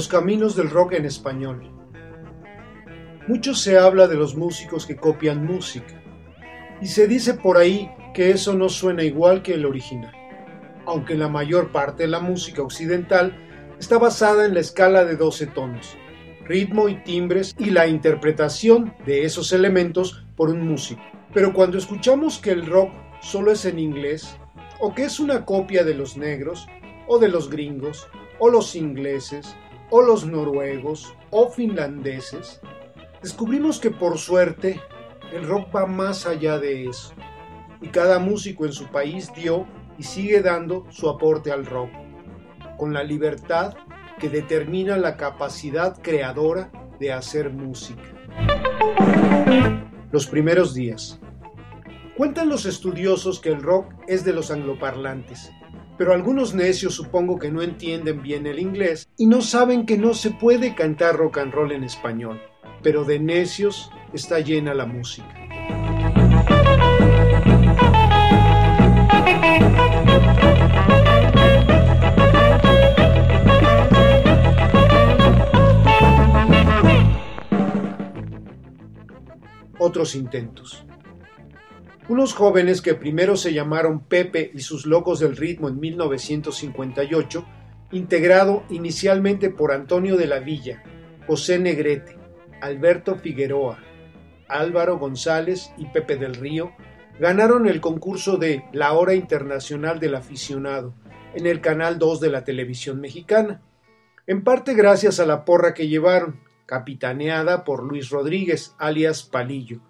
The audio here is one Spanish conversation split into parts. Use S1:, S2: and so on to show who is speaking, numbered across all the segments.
S1: Los caminos del rock en español. Mucho se habla de los músicos que copian música, y se dice por ahí que eso no suena igual que el original, aunque la mayor parte de la música occidental está basada en la escala de 12 tonos, ritmo y timbres y la interpretación de esos elementos por un músico. Pero cuando escuchamos que el rock solo es en inglés, o que es una copia de los negros, o de los gringos, o los ingleses, o los noruegos o finlandeses, descubrimos que por suerte el rock va más allá de eso, y cada músico en su país dio y sigue dando su aporte al rock, con la libertad que determina la capacidad creadora de hacer música. Los primeros días. Cuentan los estudiosos que el rock es de los angloparlantes, pero algunos necios supongo que no entienden bien el inglés y no saben que no se puede cantar rock and roll en español, pero de necios está llena la música. Otros intentos. Unos jóvenes que primero se llamaron Pepe y sus Locos del Ritmo en 1958, integrado inicialmente por Antonio de la Villa, José Negrete, Alberto Figueroa, Álvaro González y Pepe del Río, ganaron el concurso de La Hora Internacional del Aficionado en el Canal 2 de la televisión mexicana, en parte gracias a la porra que llevaron, capitaneada por Luis Rodríguez, alias Palillo,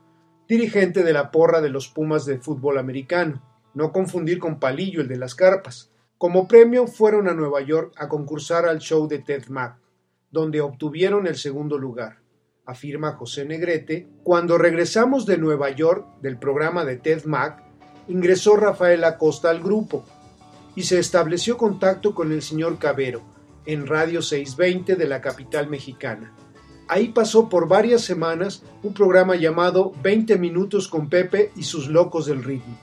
S1: dirigente de la porra de los Pumas de fútbol americano, no confundir con Palillo, el de las carpas. Como premio fueron a Nueva York a concursar al show de Ted Mack, donde obtuvieron el segundo lugar, afirma José Negrete. Cuando regresamos de Nueva York del programa de Ted Mack, ingresó Rafael Acosta al grupo y se estableció contacto con el señor Cabero en Radio 620 de la capital mexicana. Ahí pasó por varias semanas un programa llamado 20 minutos con Pepe y sus locos del ritmo.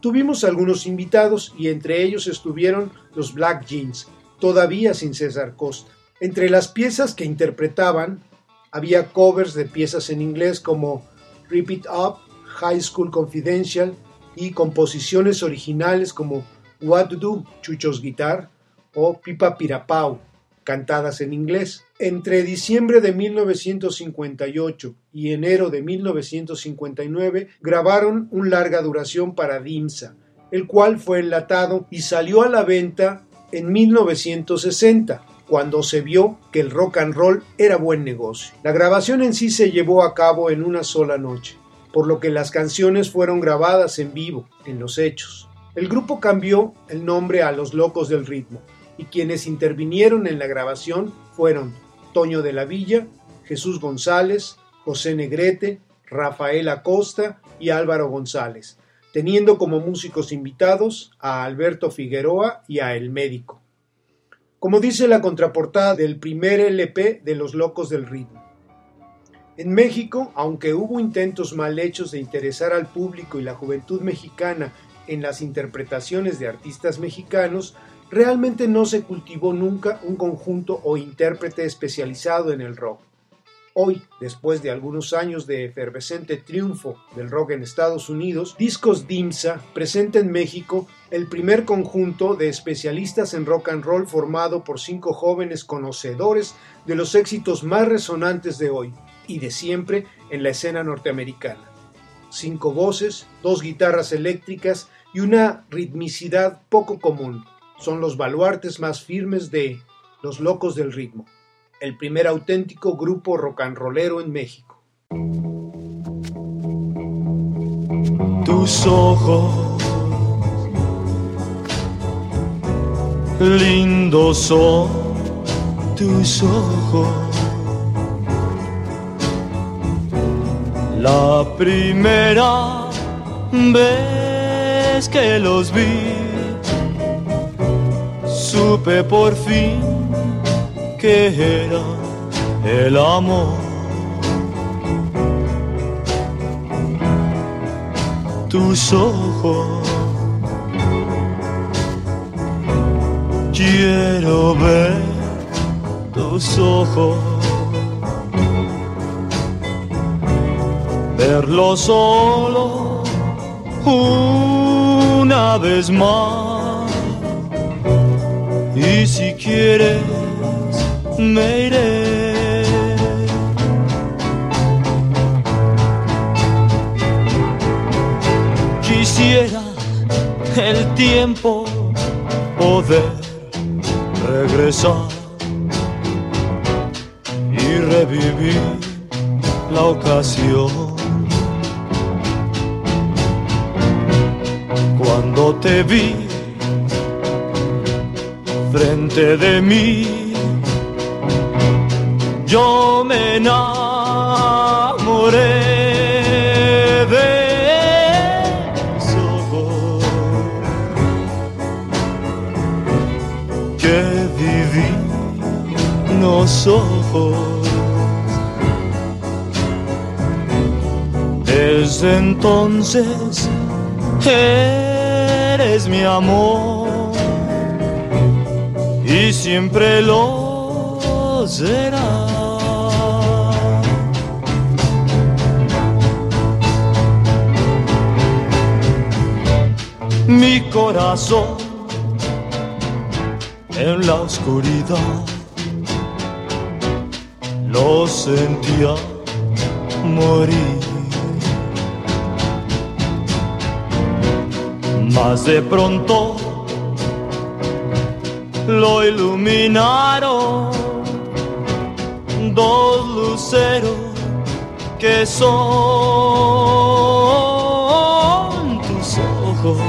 S1: Tuvimos algunos invitados y entre ellos estuvieron los Black Jeans, todavía sin César Costa. Entre las piezas que interpretaban había covers de piezas en inglés como Rip It Up, High School Confidential y composiciones originales como What to Do, Chuchos Guitar o Pipa Pirapau, cantadas en inglés. Entre diciembre de 1958 y enero de 1959 grabaron un larga duración para Dimsa, el cual fue enlatado y salió a la venta en 1960 cuando se vio que el rock and roll era buen negocio. La grabación en sí se llevó a cabo en una sola noche, por lo que las canciones fueron grabadas en vivo, en los hechos. El grupo cambió el nombre a Los Locos del Ritmo, y quienes intervinieron en la grabación fueron Toño de la Villa, Jesús González, José Negrete, Rafael Acosta y Álvaro González, teniendo como músicos invitados a Alberto Figueroa y a El Médico. Como dice la contraportada del primer LP de Los Locos del Ritmo. En México, aunque hubo intentos mal hechos de interesar al público y la juventud mexicana en las interpretaciones de artistas mexicanos, realmente no se cultivó nunca un conjunto o intérprete especializado en el rock. Hoy, después de algunos años de efervescente triunfo del rock en Estados Unidos, Discos Dimsa presenta en México el primer conjunto de especialistas en rock and roll formado por cinco jóvenes conocedores de los éxitos más resonantes de hoy y de siempre en la escena norteamericana. Cinco voces, dos guitarras eléctricas y una ritmicidad poco común son los baluartes más firmes de Los Locos del Ritmo, el primer auténtico grupo rock and rollero en México.
S2: Tus ojos, lindos son tus ojos. La primera vez que los vi supe por fin que era el amor. Tus ojos quiero ver tus ojos. Verlo solo una vez más. Y si quieres, me iré. Quisiera el tiempo poder regresar y revivir la ocasión. Cuando te vi frente de mí, yo me enamoré de divinos ojos. Desde entonces eres mi amor y siempre lo será. Mi corazón en la oscuridad lo sentía morir. Más de pronto lo iluminaron dos luceros que son tus ojos.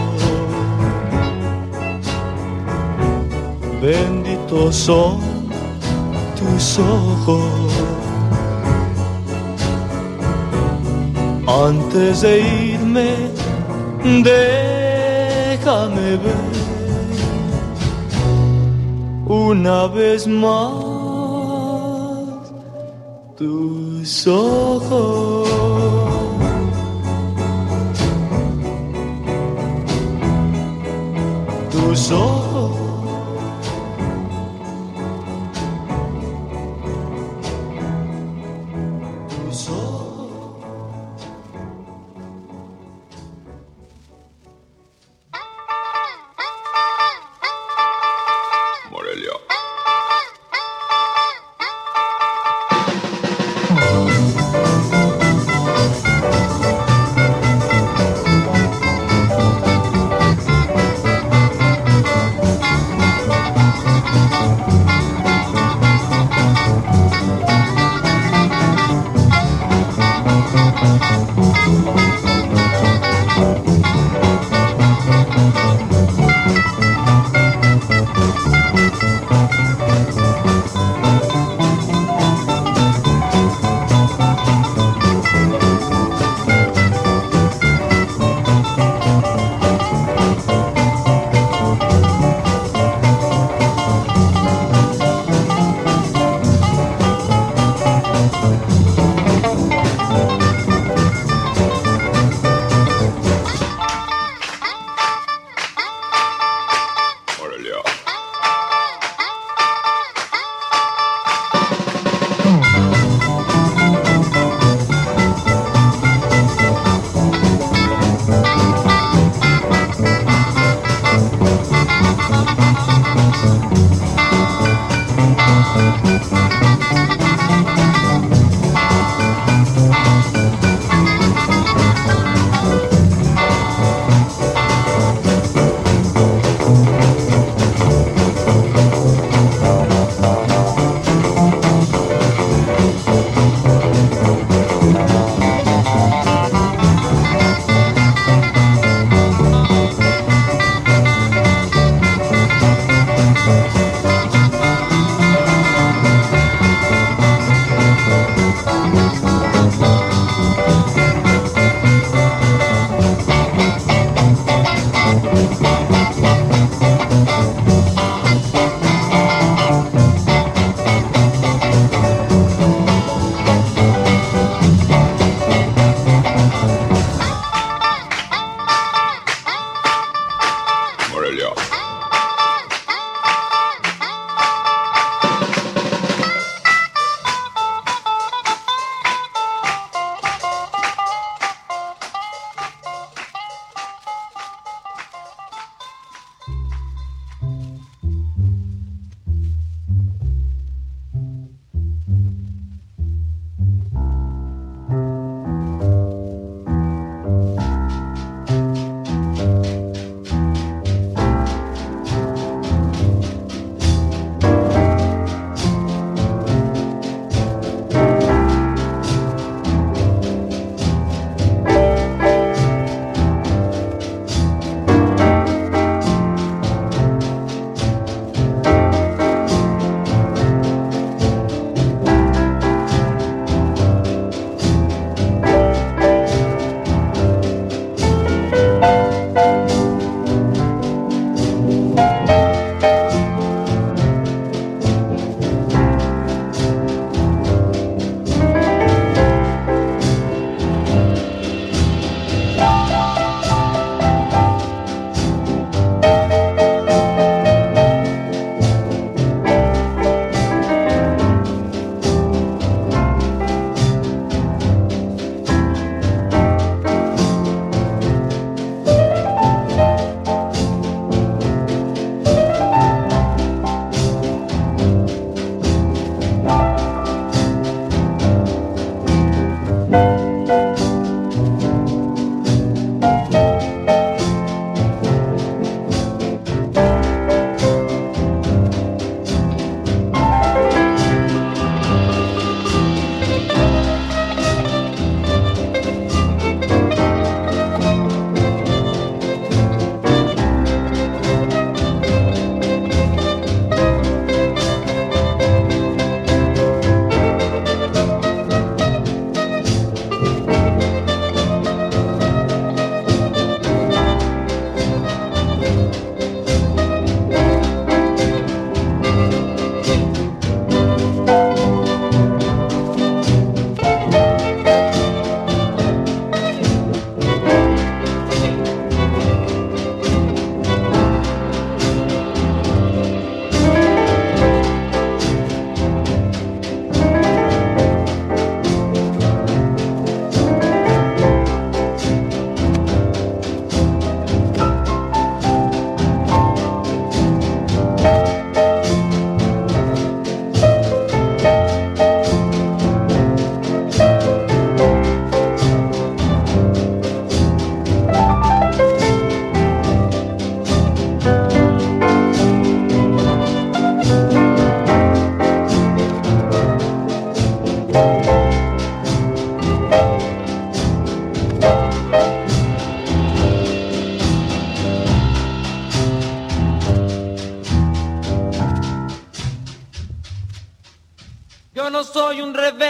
S2: Benditos son tus ojos. Antes de irme, déjame ver una vez más tus ojos. Tus ojos.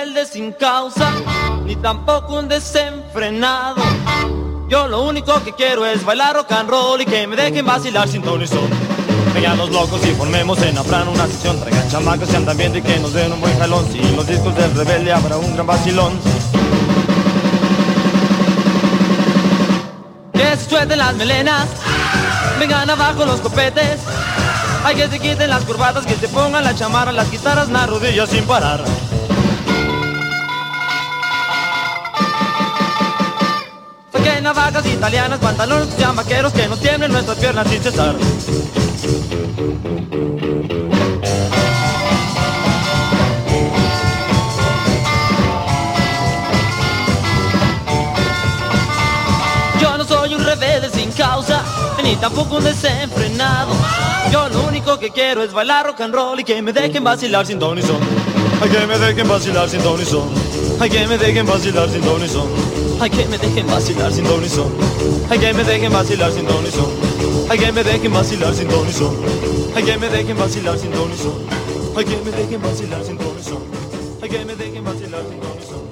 S3: Rebelde sin causa, ni tampoco un desenfrenado. Yo lo único que quiero es bailar rock and roll y que me dejen vacilar sin ton y son. Vengan los locos y formemos en Afran una sesión. Traigan chamacos y andan bien y que nos den un buen jalón. Sin los discos del rebelde habrá un gran vacilón. Que se suelten las melenas, vengan abajo los copetes. Hay que se quiten las curvatas, que se pongan la chamarra, las guitarras, las rodillas sin parar. Italianas, pantalones chamaqueros, que no tiemblen nuestras piernas sin cesar. Yo no soy un rebelde sin causa, ni tampoco un desenfrenado. Yo lo único que quiero es bailar rock and roll y que me dejen vacilar sin ton y son. Que me dejen vacilar sin ton y son. Que me dejen vacilar sin ton y son. Que me dejen vacilar sin ton y son. Que me dejen vacilar sin ton y son. Que me dejen vacilar sin ton y son. Que me dejen vacilar sin ton y son. Que me dejen vacilar sin ton y son. Que me dejen vacilar sin ton y son.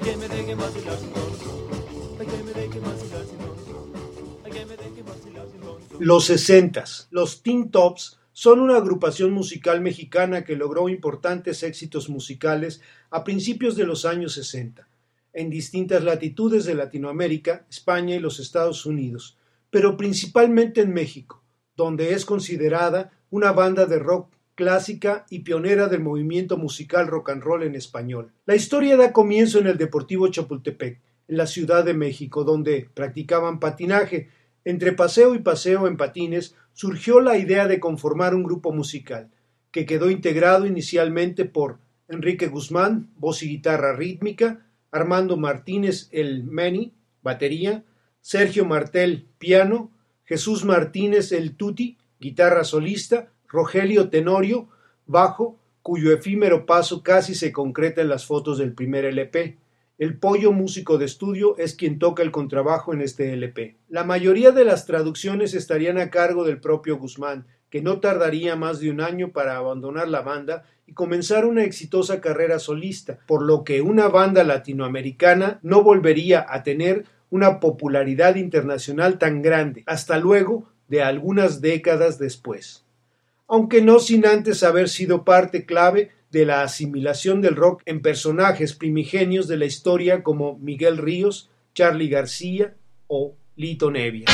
S3: Que me dejen vacilar sin ton y son. Que me dejen vacilar sin ton y son. Que me dejen vacilar sin ton y son.
S1: Los 60 Los Teen Tops son una agrupación musical mexicana que logró importantes éxitos musicales a principios de los años 60, en distintas latitudes de Latinoamérica, España y los Estados Unidos, pero principalmente en México, donde es considerada una banda de rock clásica y pionera del movimiento musical rock and roll en español. La historia da comienzo en el Deportivo Chapultepec, en la Ciudad de México, donde practicaban patinaje. Entre paseo y paseo en patines surgió la idea de conformar un grupo musical, que quedó integrado inicialmente por Enrique Guzmán, voz y guitarra rítmica, Armando Martínez el Meni, batería, Sergio Martel, piano, Jesús Martínez el Tuti, guitarra solista, Rogelio Tenorio, bajo, cuyo efímero paso casi se concreta en las fotos del primer LP. El pollo músico de estudio es quien toca el contrabajo en este LP. La mayoría de las traducciones estarían a cargo del propio Guzmán, que no tardaría más de un año para abandonar la banda y comenzar una exitosa carrera solista, por lo que una banda latinoamericana no volvería a tener una popularidad internacional tan grande, hasta luego de algunas décadas después. Aunque no sin antes haber sido parte clave de la asimilación del rock en personajes primigenios de la historia como Miguel Ríos, Charlie García o Lito Nevia.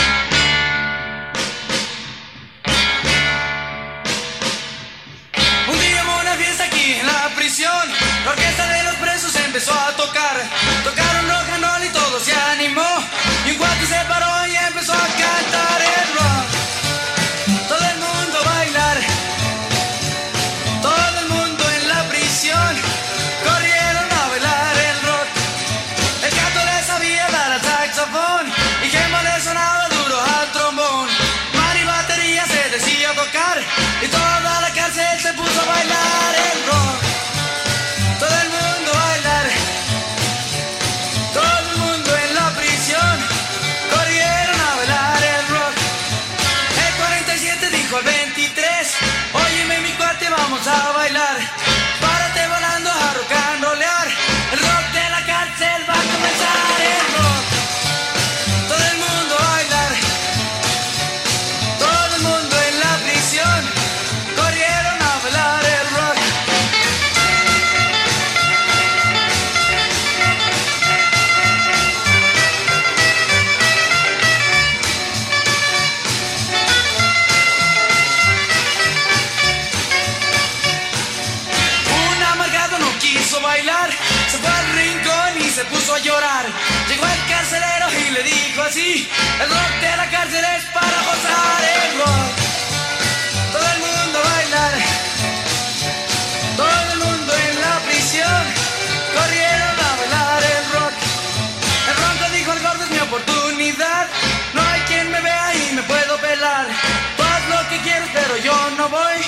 S4: mamãe!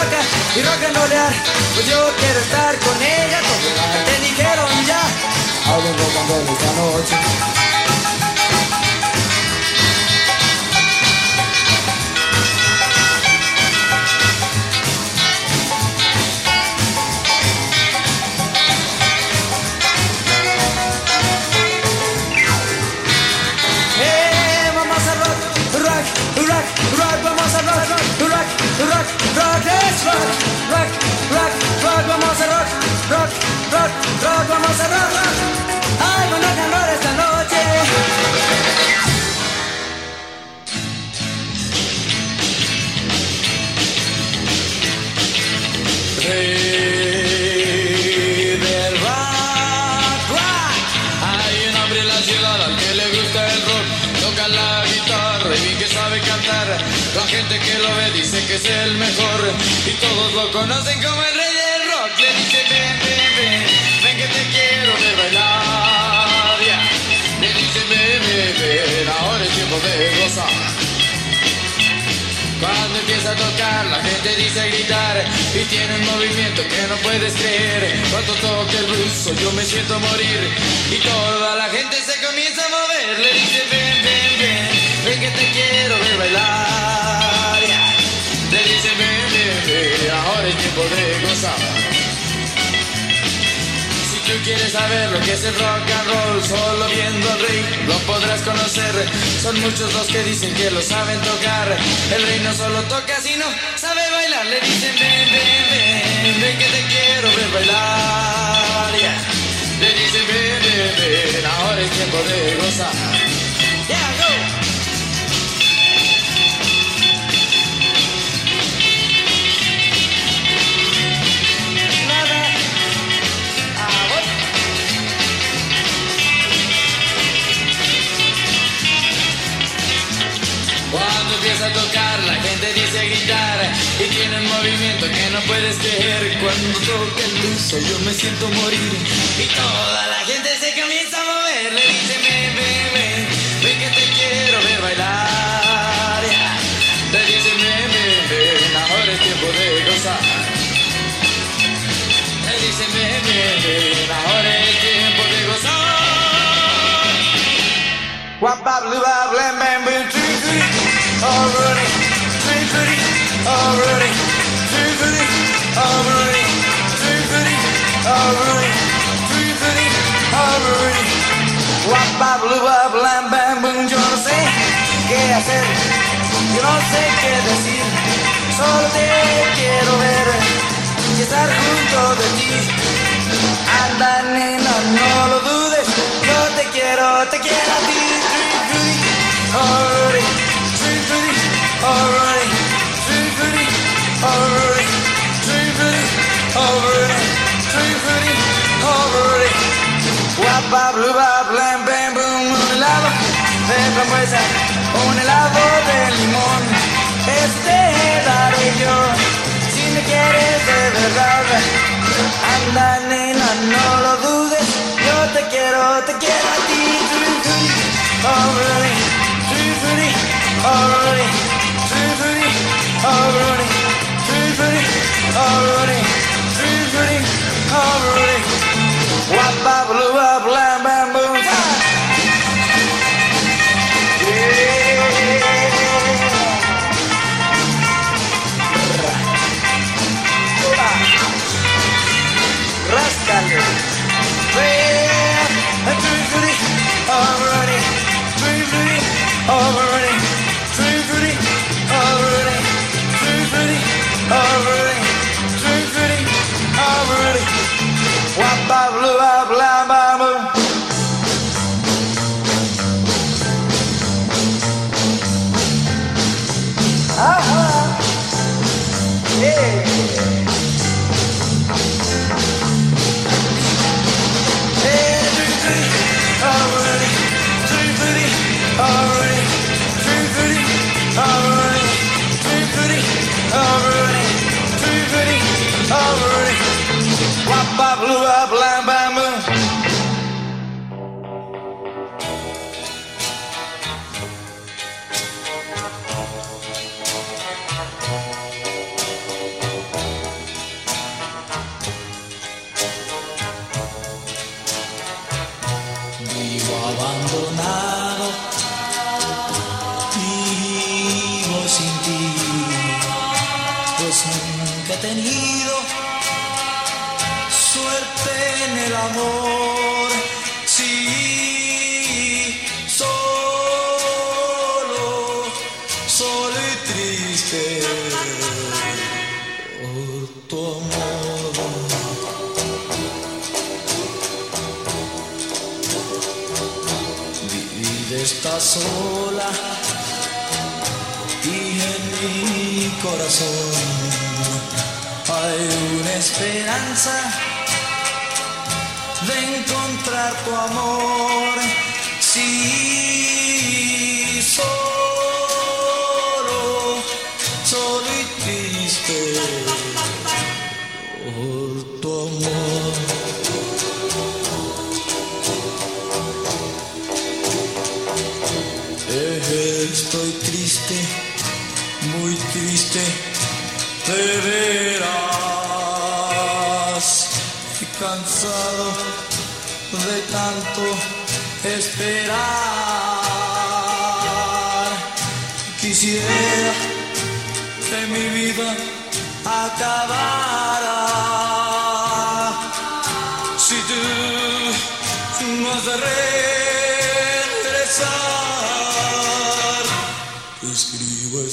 S4: Chamaca y rock and rollear. Pues yo quiero estar con ella. Te dijeron ya. Un rock and roll esta noche. Rock, rock, rock, vamos a rock, rock. Ay, bueno, calor esta noche.
S5: Rey del rock, rock. Hay un hombre en la ciudad al que le gusta el rock. Toca la guitarra y que sabe cantar. La gente que lo ve dice que es el mejor. Y todos lo conocen como el rey que te quiero ver bailar. ya. Le dice ven, ven, ahora es tiempo de gozar. Cuando empieza a tocar, la gente dice gritar y tiene un movimiento que no puedes creer. Cuando toca el ruso, yo me siento morir y toda la gente se comienza a mover. Le dice ven, ven, ven, ven que te quiero ver bailar. ya. Le dice ven, ven, ven, ahora es tiempo de gozar. Tú quieres saber lo que es el rock and roll, solo viendo al rey lo podrás conocer. Son muchos los que dicen que lo saben tocar. El rey no solo toca, sino sabe bailar. Le dicen ven, ven, ven, ven que te quiero ver bailar. ya. Le dicen ven, ven, ven, ahora es tiempo de gozar. Y tiene un movimiento que no puedes creer. Cuando toca el luso, yo me siento morir y toda la gente se comienza a mover. Le dice ven, ven, ven, ven que te quiero ver bailar. Le dice ven, ven, ahora es tiempo de gozar. Le dice ven, ven, ahora es tiempo de gozar. Already, already, already, already. Yo no sé qué hacer, yo no sé qué decir, solo te quiero ver y estar junto de ti. Anda nena, no lo dudes, yo te quiero, te quiero a ti. Already, already, already, already, already. Boom, un helado de un helado de limón. Este si me quieres de verdad. Anda, nena, no lo dudes, yo te quiero, te quiero a ti. Already. Wapa, blue, up, lam, bam, boom, time. Yeah.
S1: el
S2: amor.
S5: Sí, solo,
S2: solo y triste por tu amor.
S5: Está sola y en mi corazón hay una esperanza encontrar tu amor. Si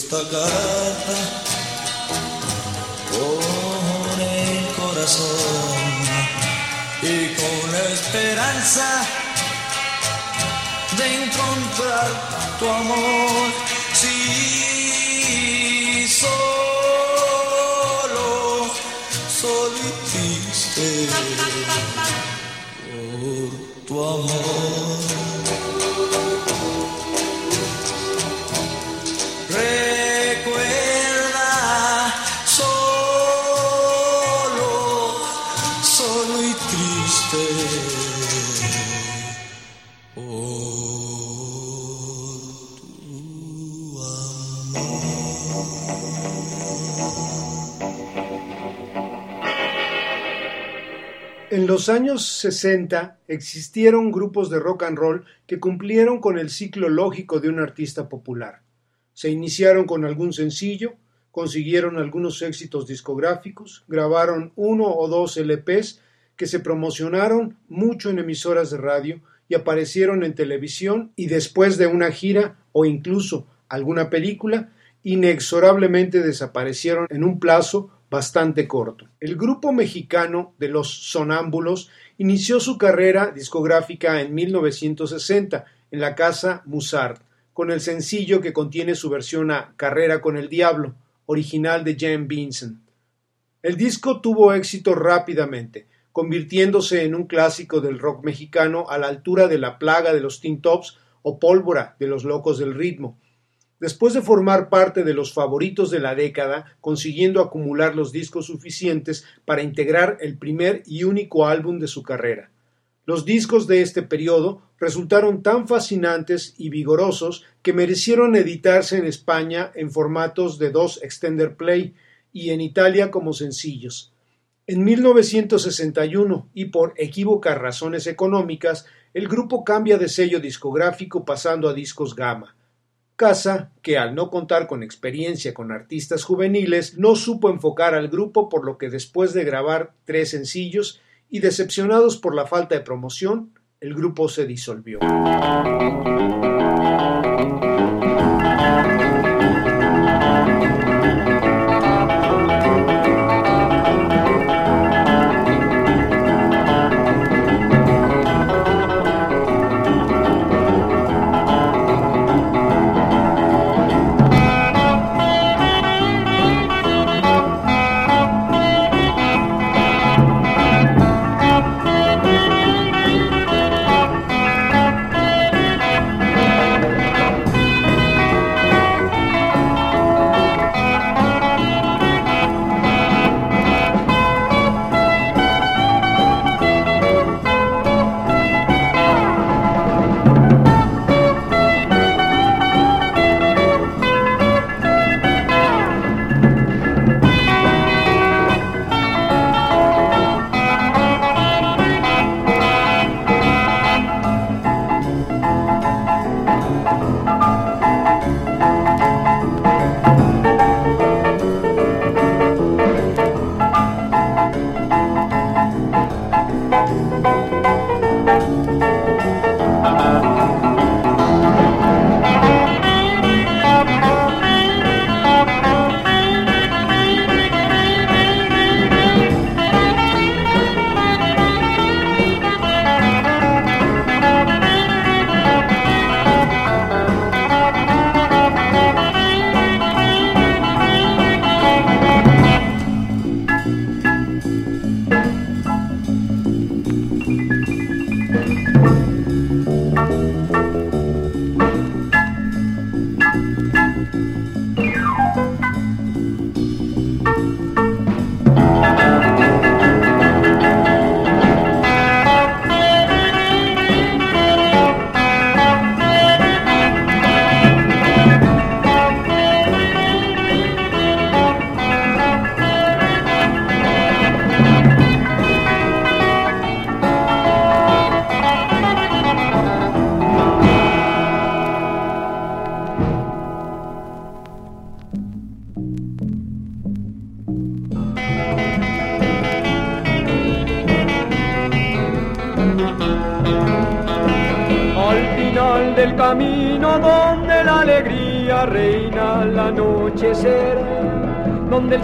S2: esta carta con el corazón y con la
S5: esperanza
S2: de encontrar tu amor.
S1: Años 60 existieron grupos de rock and roll que cumplieron con el ciclo lógico de un artista popular. Se iniciaron con algún sencillo, consiguieron algunos éxitos discográficos, grabaron uno o dos LPs que se promocionaron mucho en emisoras de radio y aparecieron en televisión y después de una gira o incluso alguna película, inexorablemente desaparecieron en un plazo bastante corto. El grupo mexicano de los Sonámbulos inició su carrera discográfica en 1960 en la casa Musart, con el sencillo que contiene su versión a Carrera con el Diablo, original de Jan Vincent. El disco tuvo éxito rápidamente, convirtiéndose en un clásico del rock mexicano a la altura de La Plaga de los Teen Tops o Pólvora de los Locos del Ritmo, Después de formar parte de los favoritos de la década, consiguiendo acumular los discos suficientes para integrar el primer y único álbum de su carrera. Los discos de este periodo resultaron tan fascinantes y vigorosos que merecieron editarse en España en formatos de dos extender play y en Italia como sencillos. En 1961, y por equívocas razones económicas, el grupo cambia de sello discográfico pasando a discos Gama casa que al no contar con experiencia con artistas juveniles no supo enfocar al grupo por lo que después de grabar tres sencillos y decepcionados por la falta de promoción, el grupo se disolvió.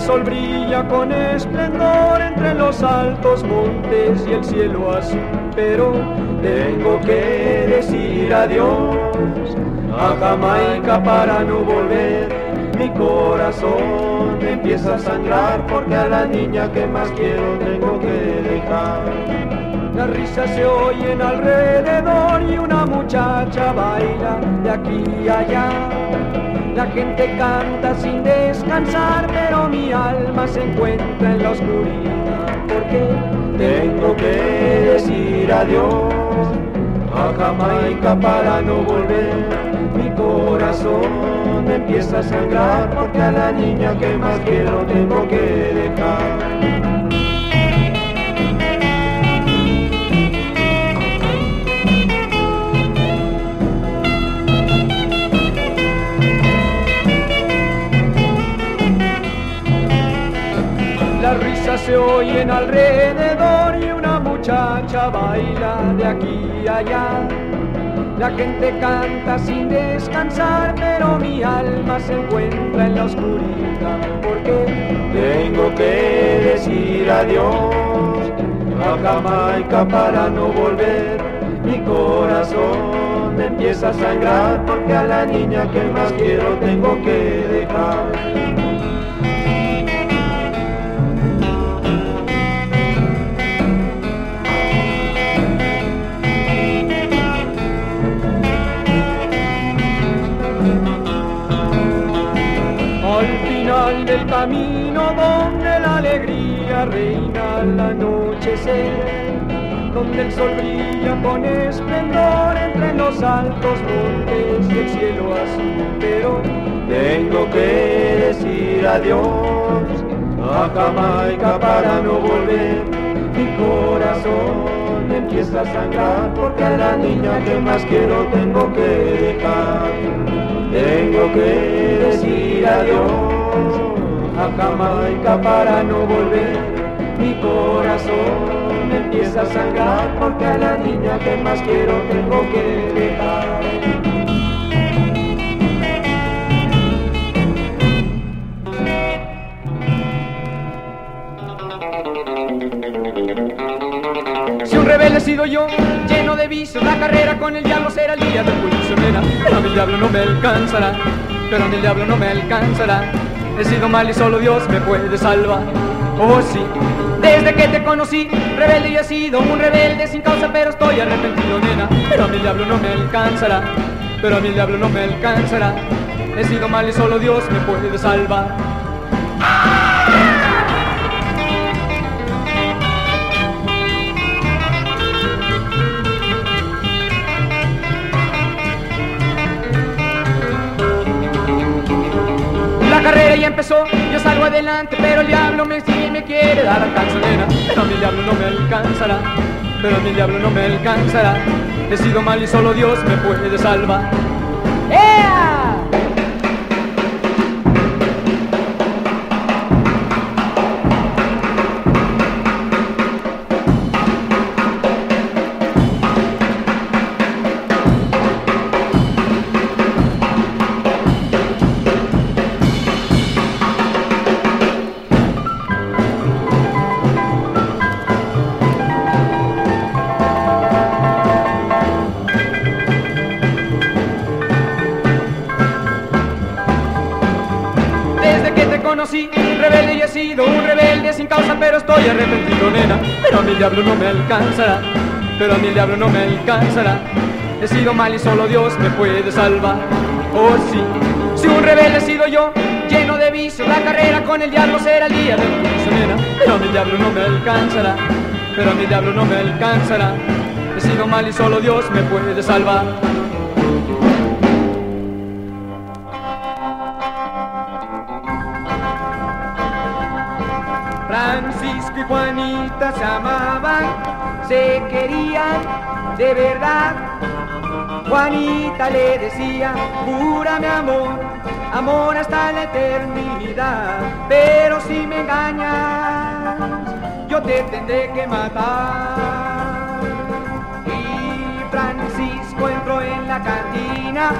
S6: Sol brilla con esplendor entre los altos montes y el cielo azul. Pero tengo que decir adiós a Jamaica para no volver. Mi corazón empieza a sangrar porque a la niña que más quiero tengo que dejar. Las risas se oyen alrededor y una muchacha baila de aquí a allá. La gente canta sin descansar, pero mi alma se encuentra en la oscuridad. Porque tengo que decir adiós a Jamaica para no volver. Mi corazón empieza a sangrar porque a la niña que más quiero tengo que dejar. Se oyen alrededor y una muchacha baila de aquí a allá. La gente canta sin descansar, pero mi alma se encuentra en la oscuridad. Porque tengo que decir adiós a Jamaica para no volver. Mi corazón empieza a sangrar porque a la niña que más quiero tengo que dejar. Reina al anochecer, donde el sol brilla con esplendor entre los altos montes y el cielo azul. Pero tengo que decir adiós a Jamaica para no volver. Mi corazón empieza a sangrar porque a la niña que más quiero tengo que dejar. Tengo que decir adiós a Jamaica para no volver. Mi corazón empieza a sangrar porque a la niña que más quiero tengo que dejar. Si un rebelde he sido yo, lleno de vicios, la carrera con el diablo será el día del juicio. Pero a el diablo no me alcanzará, pero a el diablo no me alcanzará. He sido mal y solo Dios me puede salvar. Oh sí, desde que te conocí, rebelde yo he sido un rebelde sin causa, pero estoy arrepentido, nena. Pero a el diablo no me alcanzará, pero a el diablo no me alcanzará. He sido mal y solo Dios me puede salvar. Carrera ya empezó, yo salgo adelante, pero el diablo me sigue y me quiere dar alcance, nena. Pero mi diablo no me alcanzará, pero a mi diablo no me alcanzará. He sido mal y solo Dios me puede salvar. Sido un rebelde sin causa, pero estoy arrepentido, nena. Pero a mi diablo no me alcanzará, pero a mi diablo no me alcanzará. He sido mal y solo Dios me puede salvar. Oh sí, si un rebelde he sido yo, lleno de vicios, la carrera con el diablo será el día del juicio, nena. Pero a mi diablo no me alcanzará, pero a mi diablo no me alcanzará. He sido mal y solo Dios me puede salvar. Francisco y Juanita se amaban, se querían de verdad. Juanita le decía, júrame amor, amor hasta la eternidad. Pero si me engañas, yo te tendré que matar. Y Francisco entró en la cantina,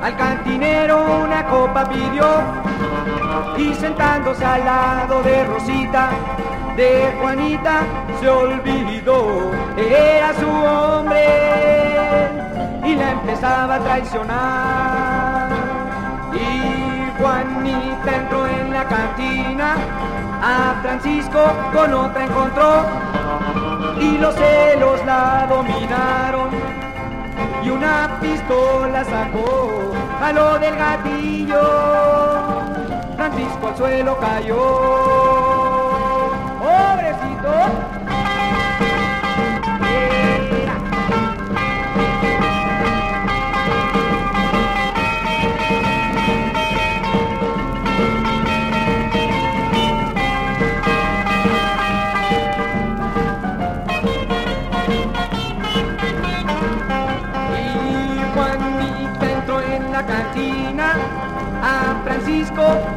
S6: al cantinero una copa pidió y sentándose al lado de Rosita, de Juanita se olvidó, era su hombre y la empezaba a traicionar. Y Juanita entró en la cantina, a Francisco con otra encontró y los celos la dominaron y una pistola sacó, jaló del gatillo, Francisco al suelo cayó. Pobrecito.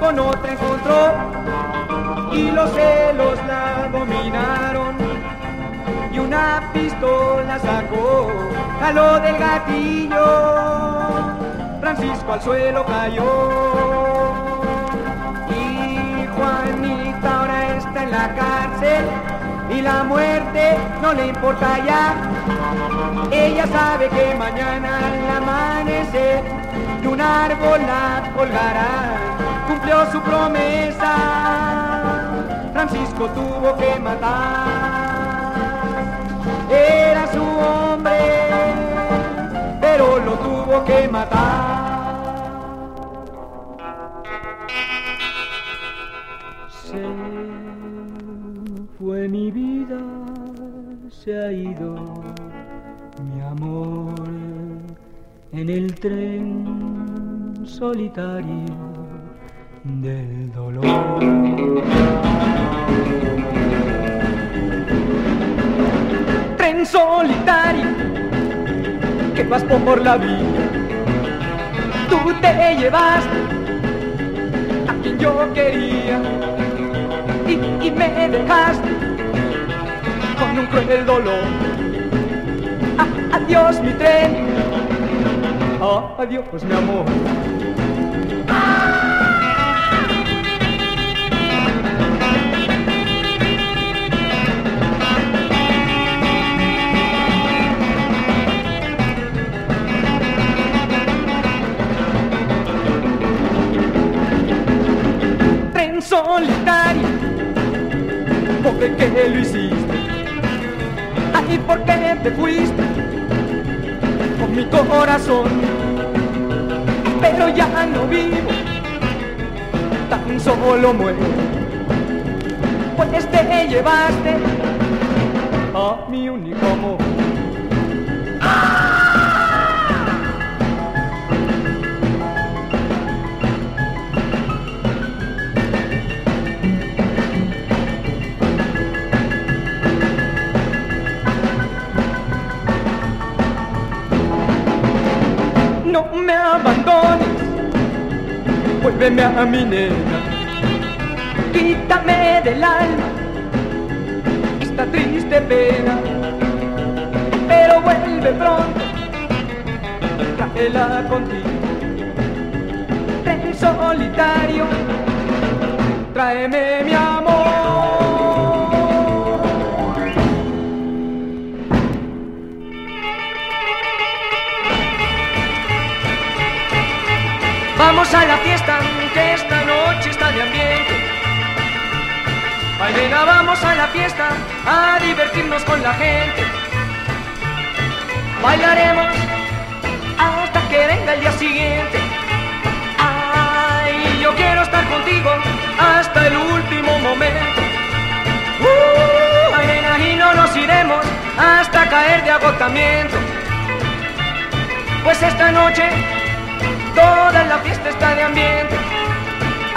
S6: Con otra encontró y los celos la dominaron y una pistola sacó, jaló del gatillo, Francisco al suelo cayó y Juanita ahora está en la cárcel y la muerte no le importa ya. Ella sabe que mañana al amanecer de un árbol la colgará. Cumplió su promesa. Francisco tuvo que matar. Era su hombre, pero lo tuvo que matar. Se fue mi vida, se ha ido mi amor en el tren solitario del dolor. Tren solitario que vas por la vida, tú te llevaste a quien yo quería y, y me dejaste con un cruel dolor. Adiós mi tren, adiós mi amor. Solitario, pobre que lo hiciste. Ay, ¿por qué te fuiste? Con mi corazón, pero ya no vivo, tan solo muero. Pues te llevaste a mi único amor. Vuélveme a mi nena, quítame del alma esta triste pena, pero vuelve pronto, tráela contigo, tren solitario, tráeme mi amor. Vamos a la fiesta esta noche está de ambiente. Nena, vamos a la fiesta a divertirnos con la gente. Bailaremos hasta que venga el día siguiente. Ay, yo quiero estar contigo hasta el último momento. Uh, y no nos iremos hasta caer de agotamiento. Pues esta noche toda la fiesta está de ambiente.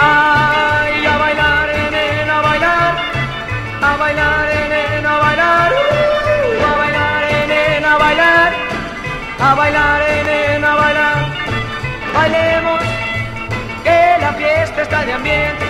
S6: A bailar, nena, a bailar, a bailar, nena, a bailar, uh, a bailar, nena, a bailar, a bailar, nena, a bailar. Bailemos, que la fiesta está de ambiente.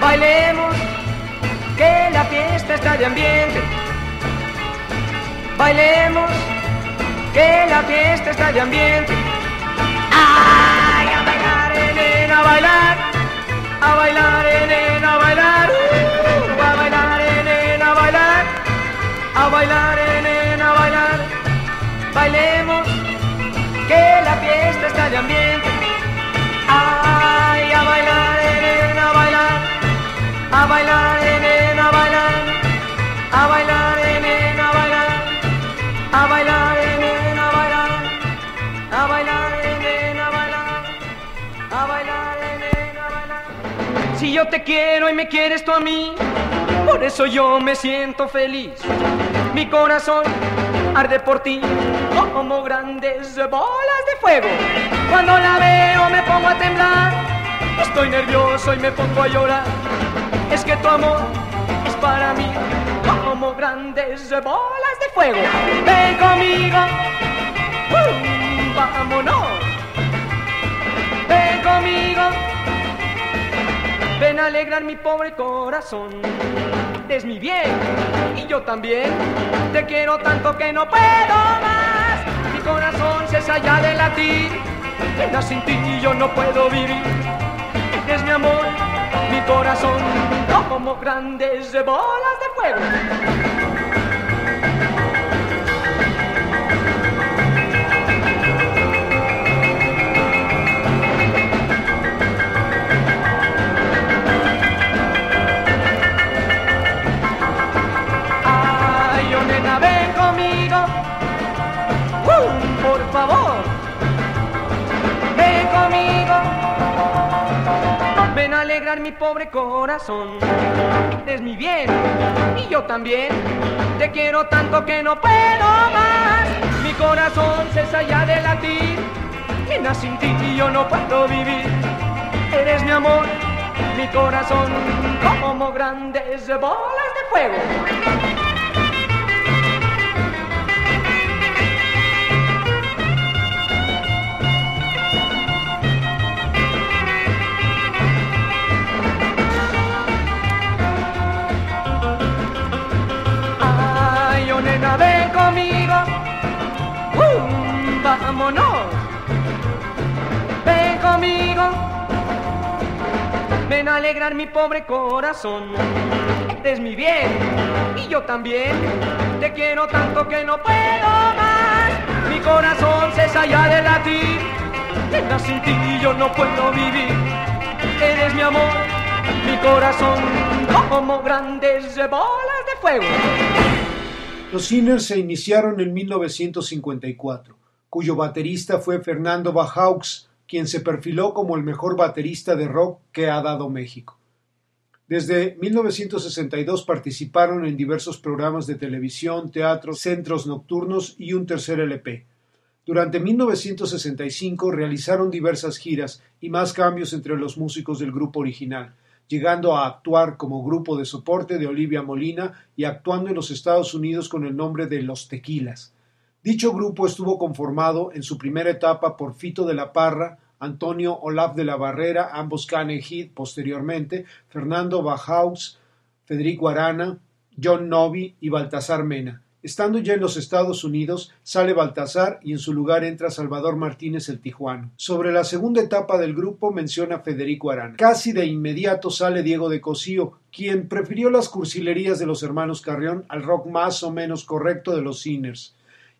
S6: Bailemos, que la fiesta está de ambiente. Bailemos, que la fiesta está de ambiente. ¡Ay, a bailar, nena, a bailar! A bailar, nena, a bailar. Uh, a bailar, nena, a bailar. A bailar, yo te quiero y me quieres tú a mí, por eso yo me siento feliz. Mi corazón arde por ti como grandes bolas de fuego. Cuando la veo me pongo a temblar, estoy nervioso y me pongo a llorar. Es que tu amor es para mí como grandes bolas de fuego. Ven conmigo, ¡uh! vámonos. Ven conmigo, ven a alegrar mi pobre corazón. Es mi bien y yo también te quiero tanto que no puedo más. Mi corazón cesa ya de latir, Nena, sin ti yo no puedo vivir. Es mi amor, mi corazón, como grandes bolas de fuego. Mi pobre corazón. Es mi bien y yo también. Te quiero tanto que no puedo más. Mi corazón cesa ya de latir. Nena, sin ti yo no puedo vivir. Eres mi amor, mi corazón, como grandes bolas de fuego. Alegrar mi pobre corazón. Eres mi bien y yo también. Te quiero tanto que no puedo más. Mi corazón cesa ya de latir. Nena, sin ti yo no puedo vivir. Eres mi amor, mi corazón, como grandes bolas de fuego.
S1: Los Sinners se iniciaron en 1954, cuyo baterista fue Fernando Bajaux, quien se perfiló como el mejor baterista de rock que ha dado México. Desde 1962 participaron en diversos programas de televisión, teatro, centros nocturnos y un tercer LP. Durante 1965 realizaron diversas giras y más cambios entre los músicos del grupo original, llegando a actuar como grupo de soporte de Olivia Molina y actuando en los Estados Unidos con el nombre de Los Tequilas. Dicho grupo estuvo conformado en su primera etapa por Fito de la Parra, Antonio Olaf de la Barrera, ambos Cane Heat posteriormente, Fernando Bajaus, Federico Arana, John Novi y Baltasar Mena. Estando ya en los Estados Unidos, sale Baltasar y en su lugar entra Salvador Martínez el Tijuano. Sobre la segunda etapa del grupo menciona Federico Arana. Casi de inmediato sale Diego de Cosío, quien prefirió las cursilerías de los hermanos Carrión al rock más o menos correcto de los Sinners.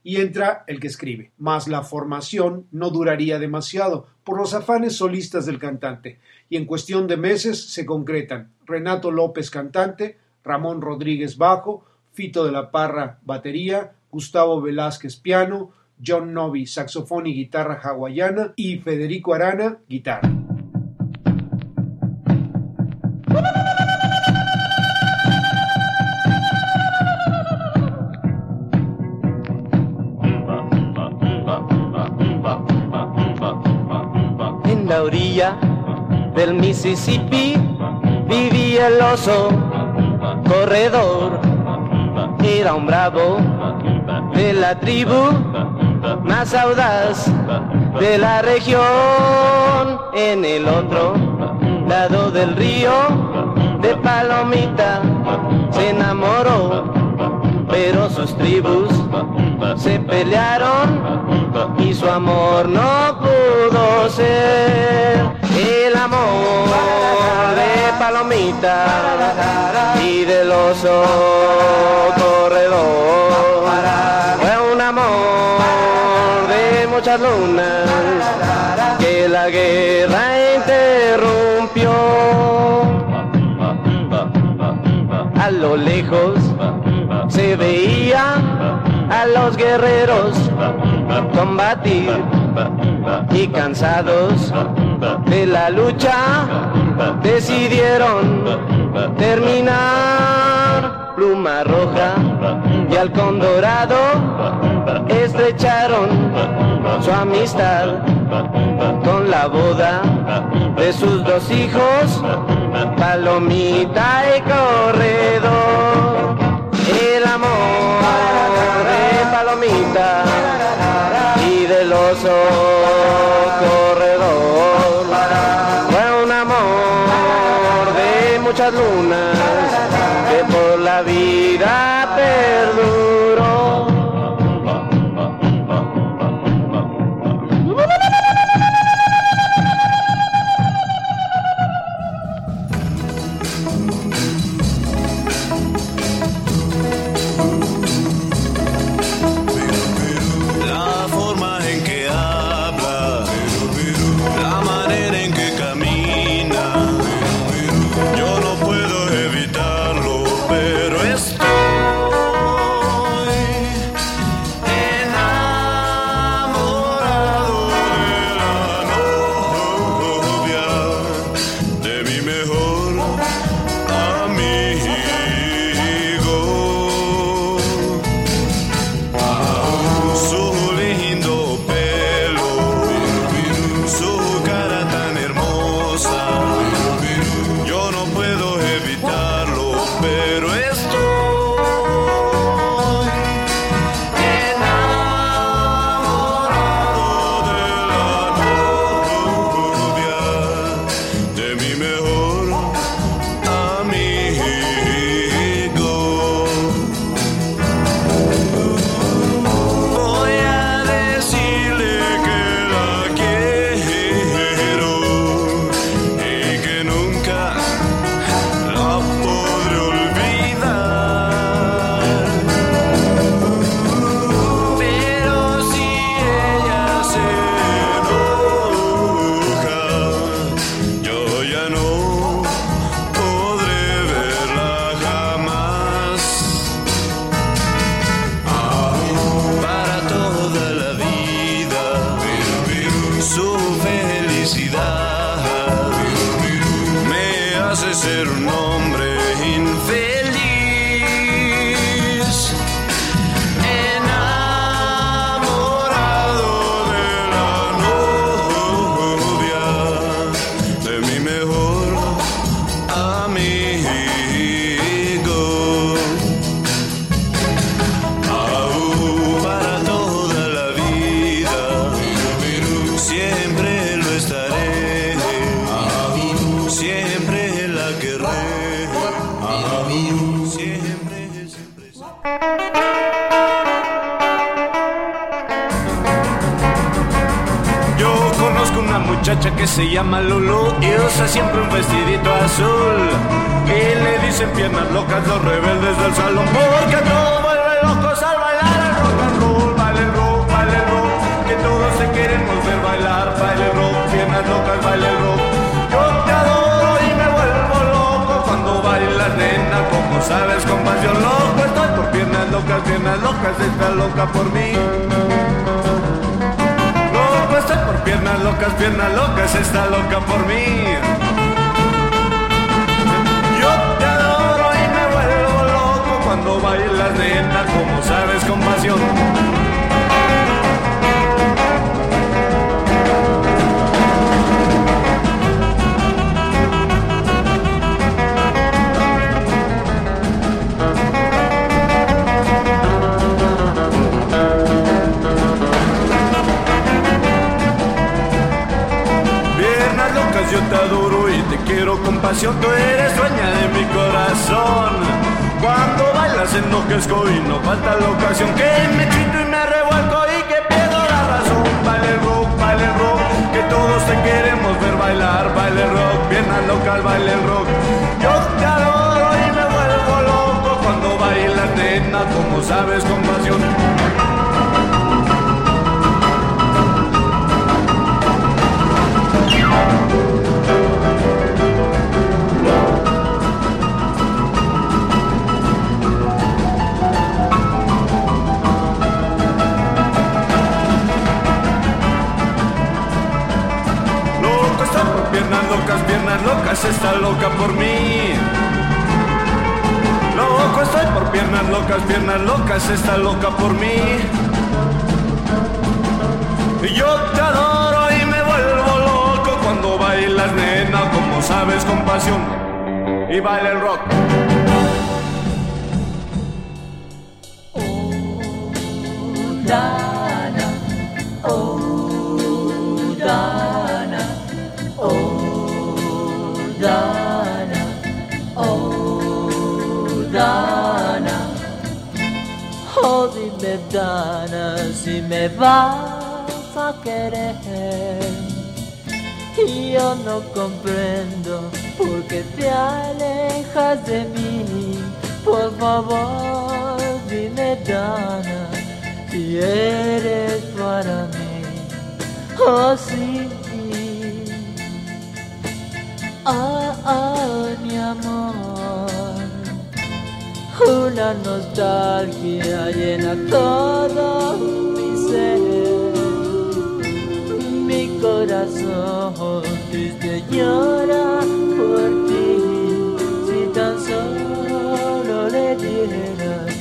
S1: Y entra el que escribe. Mas la formación no duraría demasiado, por los afanes solistas del cantante, y en cuestión de meses se concretan Renato López cantante, Ramón Rodríguez bajo, Fito de la Parra batería, Gustavo Velázquez piano, John Novi saxofón y guitarra hawaiana y Federico Arana guitarra.
S3: Del Mississippi vivía el oso corredor. Era un bravo de la tribu
S7: más audaz de la región. En el otro lado del río, de Palomita, se enamoró, pero sus tribus se pelearon y su amor no pudo y del oso corredor. Fue un amor de muchas lunas que la guerra interrumpió. A lo lejos se veía a los guerreros combatir y cansados de la lucha decidieron terminar. Pluma roja y halcón dorado estrecharon su amistad con la boda de sus dos hijos palomita y corredor. El amor de palomita y del oso corredor fue un amor de muchas lunas
S2: siempre lo estaré, siempre la querré, siempre, siempre. Yo conozco una muchacha que se llama Lulu y usa siempre un vestidito azul. Y le dicen piernas locas los rebeldes del salón porque todo vuelve locos al piernas locas, baile el rock. Yo te adoro y me vuelvo loco cuando bailas nena, como sabes con pasión loco estoy por piernas locas, piernas locas, está loca por mí. Loco estoy por piernas locas, piernas locas, está loca por mí. Yo te adoro y me vuelvo loco cuando bailas nena, como sabes con pasión.
S7: Quiero con. Tú eres dueña de mi corazón. Cuando bailas enloquezco y no falta la ocasión que me chito y me revuelco y que pierdo la razón. Baile rock, baile rock, que todos te queremos ver bailar. Baile rock, piernas local, baile rock. Yo te adoro y me vuelvo loco cuando bailas nena, como sabes con pasión. Está loca por mí.
S8: Vas a querer. Y yo no comprendo por qué te alejas de mí. Por favor, dime Dana si eres para mí. Oh sí. Oh, oh, mi amor. Una nostalgia llena todo corazón triste llora por ti. Si tan solo le dieras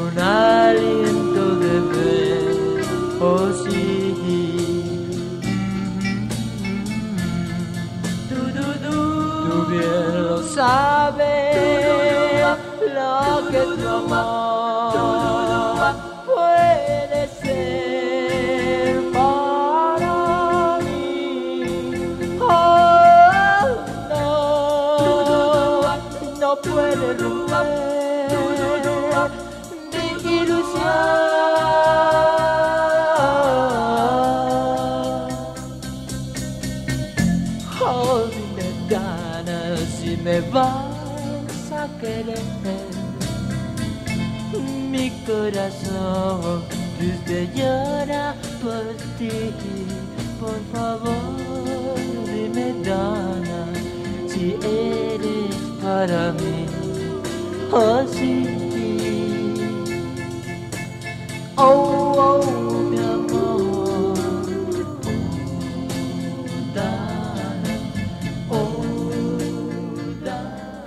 S8: un aliento de ver, oh sí. Tú bien lo sabes, lo que tu amor Corazón triste llora por ti. Por favor, dime Dana si eres para mí. Oh, sí. Oh, oh, mi amor. Dana, oh, Dana.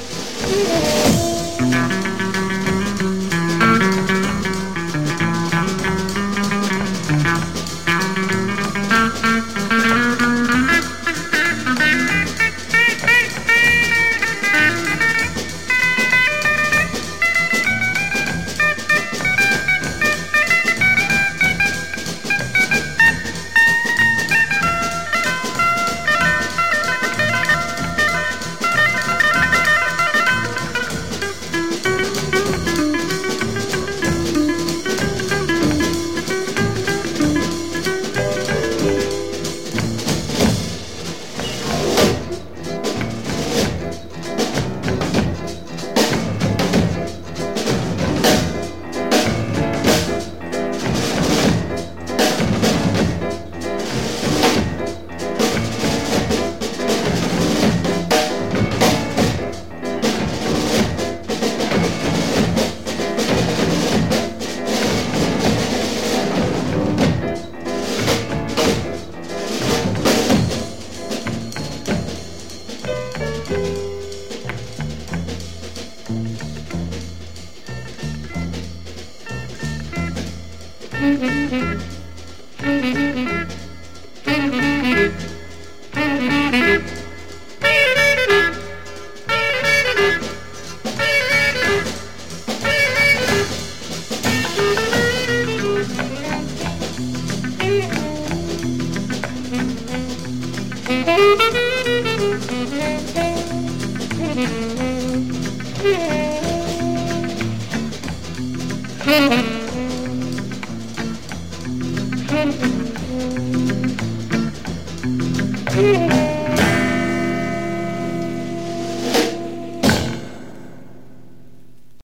S9: Música